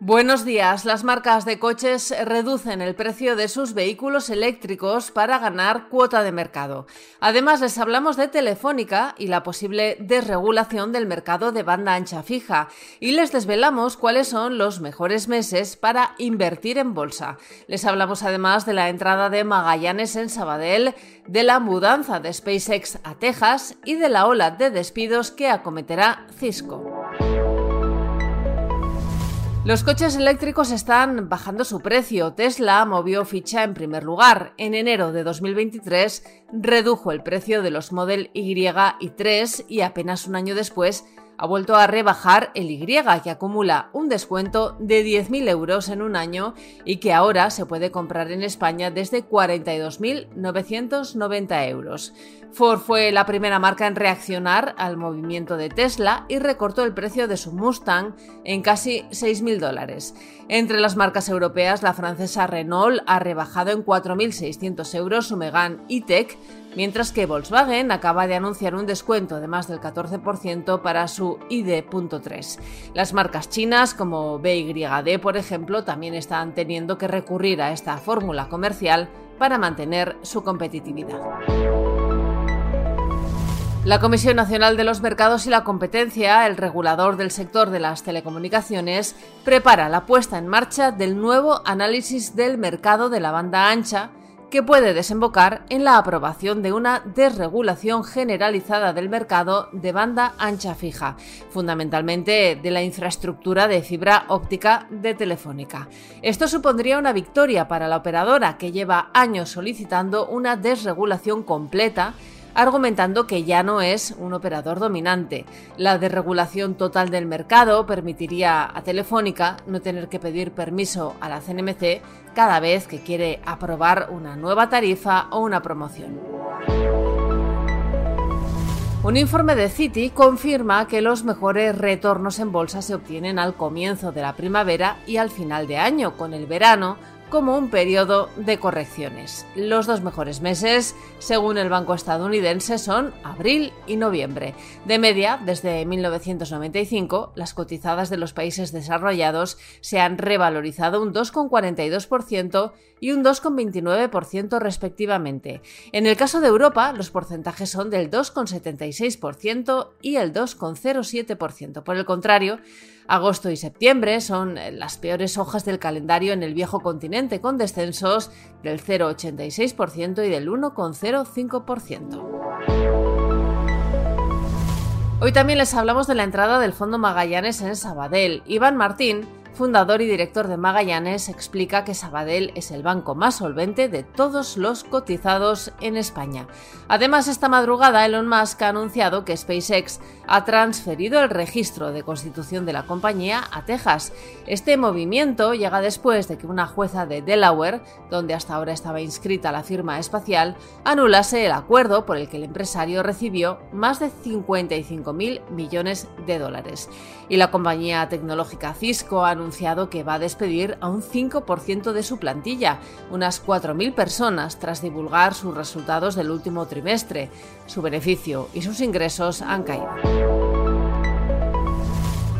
Buenos días. Las marcas de coches reducen el precio de sus vehículos eléctricos para ganar cuota de mercado. Además, les hablamos de Telefónica y la posible desregulación del mercado de banda ancha fija. Y les desvelamos cuáles son los mejores meses para invertir en bolsa. Les hablamos además de la entrada de Magallanes en Sabadell, de la mudanza de SpaceX a Texas y de la ola de despidos que acometerá Cisco. Los coches eléctricos están bajando su precio. Tesla movió ficha en primer lugar. En enero de 2023 redujo el precio de los Model Y y 3 y apenas un año después ha vuelto a rebajar el Y, que acumula un descuento de 10.000 euros en un año y que ahora se puede comprar en España desde 42.990 euros. Ford fue la primera marca en reaccionar al movimiento de Tesla y recortó el precio de su Mustang en casi 6.000 dólares. Entre las marcas europeas, la francesa Renault ha rebajado en 4.600 euros su Megane E-Tech, mientras que Volkswagen acaba de anunciar un descuento de más del 14% para su ID.3. Las marcas chinas como BYD, por ejemplo, también están teniendo que recurrir a esta fórmula comercial para mantener su competitividad. La Comisión Nacional de los Mercados y la Competencia, el regulador del sector de las telecomunicaciones, prepara la puesta en marcha del nuevo análisis del mercado de la banda ancha, que puede desembocar en la aprobación de una desregulación generalizada del mercado de banda ancha fija, fundamentalmente de la infraestructura de fibra óptica de Telefónica. Esto supondría una victoria para la operadora que lleva años solicitando una desregulación completa argumentando que ya no es un operador dominante. La desregulación total del mercado permitiría a Telefónica no tener que pedir permiso a la CNMC cada vez que quiere aprobar una nueva tarifa o una promoción. Un informe de Citi confirma que los mejores retornos en bolsa se obtienen al comienzo de la primavera y al final de año, con el verano como un periodo de correcciones. Los dos mejores meses, según el Banco estadounidense, son abril y noviembre. De media, desde 1995, las cotizadas de los países desarrollados se han revalorizado un 2,42% y un 2,29% respectivamente. En el caso de Europa, los porcentajes son del 2,76% y el 2,07%. Por el contrario, Agosto y septiembre son las peores hojas del calendario en el viejo continente, con descensos del 0,86% y del 1,05%. Hoy también les hablamos de la entrada del Fondo Magallanes en Sabadell. Iván Martín fundador y director de Magallanes, explica que Sabadell es el banco más solvente de todos los cotizados en España. Además, esta madrugada Elon Musk ha anunciado que SpaceX ha transferido el registro de constitución de la compañía a Texas. Este movimiento llega después de que una jueza de Delaware, donde hasta ahora estaba inscrita la firma espacial, anulase el acuerdo por el que el empresario recibió más de 55.000 millones de dólares. Y la compañía tecnológica Cisco ha anunciado que va a despedir a un 5% de su plantilla, unas 4.000 personas, tras divulgar sus resultados del último trimestre. Su beneficio y sus ingresos han caído.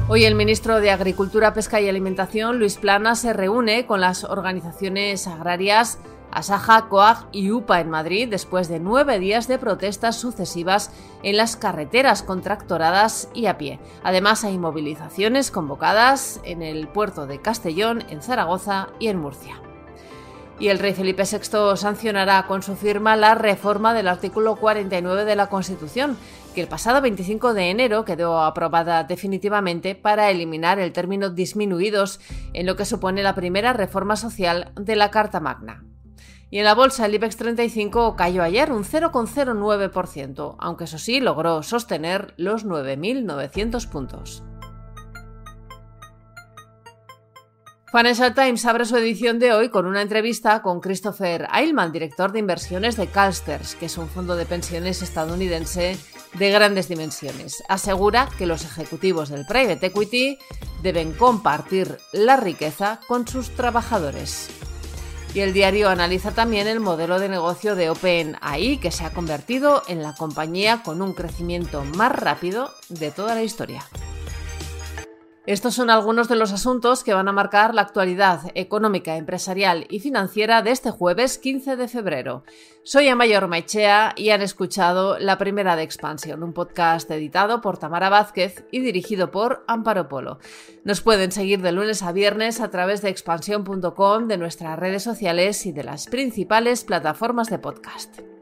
Hoy el ministro de Agricultura, Pesca y Alimentación, Luis Plana, se reúne con las organizaciones agrarias Asaja, COAG y UPA en Madrid después de nueve días de protestas sucesivas en las carreteras contractoradas y a pie. Además hay movilizaciones convocadas en el puerto de Castellón, en Zaragoza y en Murcia. Y el rey Felipe VI sancionará con su firma la reforma del artículo 49 de la Constitución, que el pasado 25 de enero quedó aprobada definitivamente para eliminar el término disminuidos en lo que supone la primera reforma social de la Carta Magna. Y en la bolsa el IBEX 35 cayó ayer un 0,09%, aunque eso sí logró sostener los 9.900 puntos. Financial Times abre su edición de hoy con una entrevista con Christopher Eilman, director de inversiones de Calsters, que es un fondo de pensiones estadounidense de grandes dimensiones. Asegura que los ejecutivos del private equity deben compartir la riqueza con sus trabajadores. Y el diario analiza también el modelo de negocio de OpenAI, que se ha convertido en la compañía con un crecimiento más rápido de toda la historia. Estos son algunos de los asuntos que van a marcar la actualidad económica, empresarial y financiera de este jueves 15 de febrero. Soy Amayor Maichea y han escuchado La Primera de Expansión, un podcast editado por Tamara Vázquez y dirigido por Amparo Polo. Nos pueden seguir de lunes a viernes a través de expansión.com, de nuestras redes sociales y de las principales plataformas de podcast.